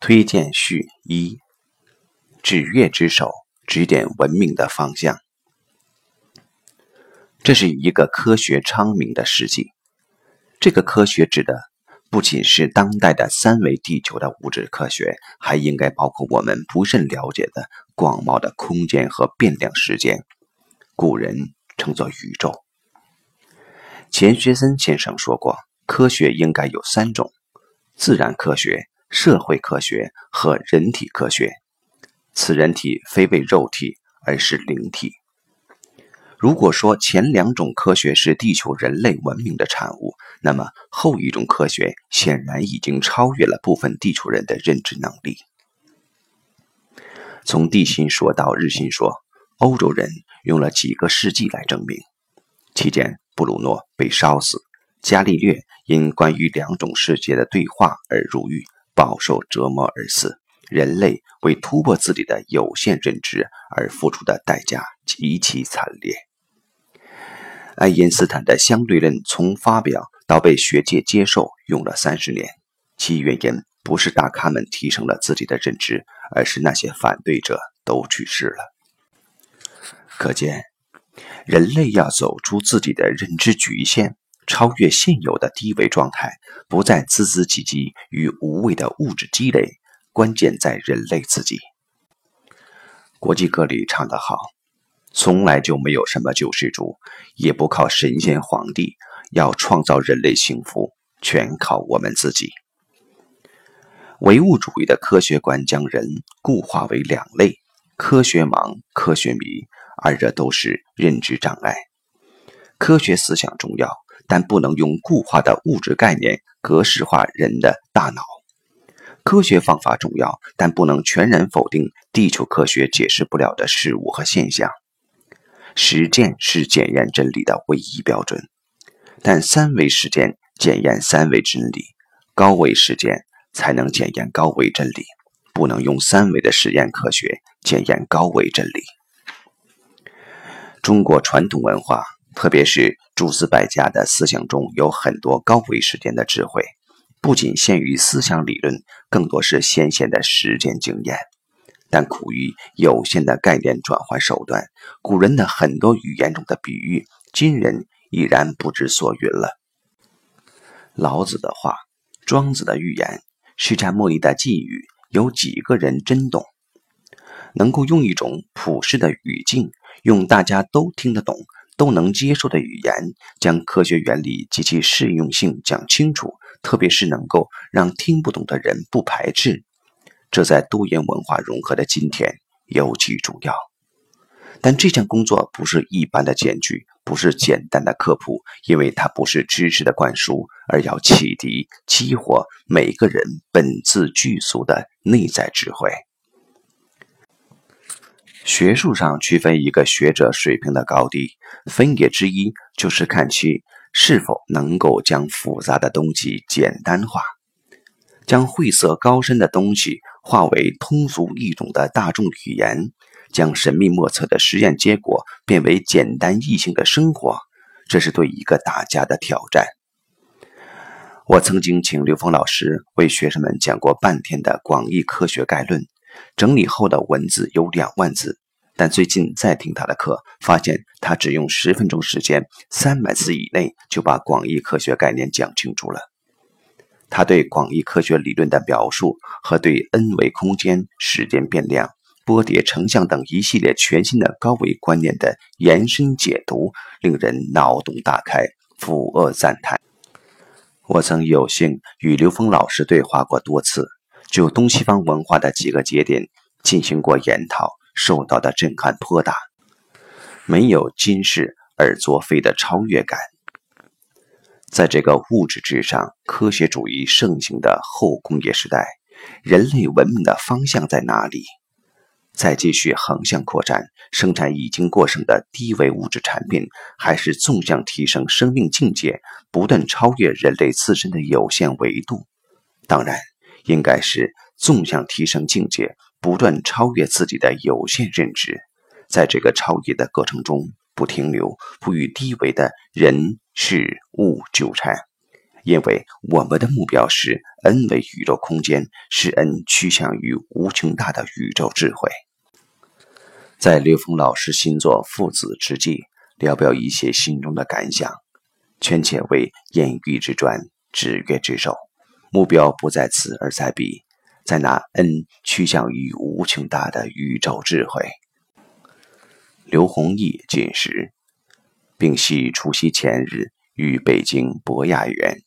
推荐序一：指月之手，指点文明的方向。这是一个科学昌明的世纪。这个科学指的不仅是当代的三维地球的物质科学，还应该包括我们不甚了解的广袤的空间和变量时间。古人称作宇宙。钱学森先生说过，科学应该有三种：自然科学。社会科学和人体科学，此人体非为肉体，而是灵体。如果说前两种科学是地球人类文明的产物，那么后一种科学显然已经超越了部分地球人的认知能力。从地心说到日心说，欧洲人用了几个世纪来证明。期间，布鲁诺被烧死，伽利略因关于两种世界的对话而入狱。饱受折磨而死，人类为突破自己的有限认知而付出的代价极其惨烈。爱因斯坦的相对论从发表到被学界接受用了三十年，其原因不是大咖们提升了自己的认知，而是那些反对者都去世了。可见，人类要走出自己的认知局限。超越现有的低维状态，不再孜孜唧唧与无谓的物质积累，关键在人类自己。国际歌里唱得好：“从来就没有什么救世主，也不靠神仙皇帝，要创造人类幸福，全靠我们自己。”唯物主义的科学观将人固化为两类：科学盲、科学迷，二者都是认知障碍。科学思想重要。但不能用固化的物质概念格式化人的大脑。科学方法重要，但不能全然否定地球科学解释不了的事物和现象。实践是检验真理的唯一标准，但三维实践检验三维真理，高维实践才能检验高维真理。不能用三维的实验科学检验高维真理。中国传统文化。特别是诸子百家的思想中有很多高维实践的智慧，不仅限于思想理论，更多是先贤的实践经验。但苦于有限的概念转换手段，古人的很多语言中的比喻，今人已然不知所云了。老子的话，庄子的寓言，释迦牟尼的寄语，有几个人真懂？能够用一种普世的语境，用大家都听得懂。都能接受的语言，将科学原理及其适用性讲清楚，特别是能够让听不懂的人不排斥，这在多元文化融合的今天尤其重要。但这项工作不是一般的艰巨，不是简单的科普，因为它不是知识的灌输，而要启迪、激活每个人本自具足的内在智慧。学术上区分一个学者水平的高低，分野之一就是看其是否能够将复杂的东西简单化，将晦涩高深的东西化为通俗易懂的大众语言，将神秘莫测的实验结果变为简单易行的生活。这是对一个大家的挑战。我曾经请刘峰老师为学生们讲过半天的《广义科学概论》。整理后的文字有两万字，但最近再听他的课，发现他只用十分钟时间，三百字以内就把广义科学概念讲清楚了。他对广义科学理论的表述和对 n 维空间、时间变量、波叠成像等一系列全新的高维观念的延伸解读，令人脑洞大开，俯额赞叹。我曾有幸与刘峰老师对话过多次。就东西方文化的几个节点进行过研讨，受到的震撼颇大，没有今世而作非的超越感。在这个物质至上、科学主义盛行的后工业时代，人类文明的方向在哪里？再继续横向扩展，生产已经过剩的低维物质产品，还是纵向提升生命境界，不断超越人类自身的有限维度？当然。应该是纵向提升境界，不断超越自己的有限认知，在这个超越的过程中不停留，不与低维的人事物纠缠，因为我们的目标是 n 为宇宙空间，使 n 趋向于无穷大的宇宙智慧。在刘峰老师新作《父子之际》，聊表一些心中的感想，权且为言语之专，指月之首。目标不在此而在彼，在那 n 趋向于无穷大的宇宙智慧。刘弘毅进食，并系除夕前日于北京博雅园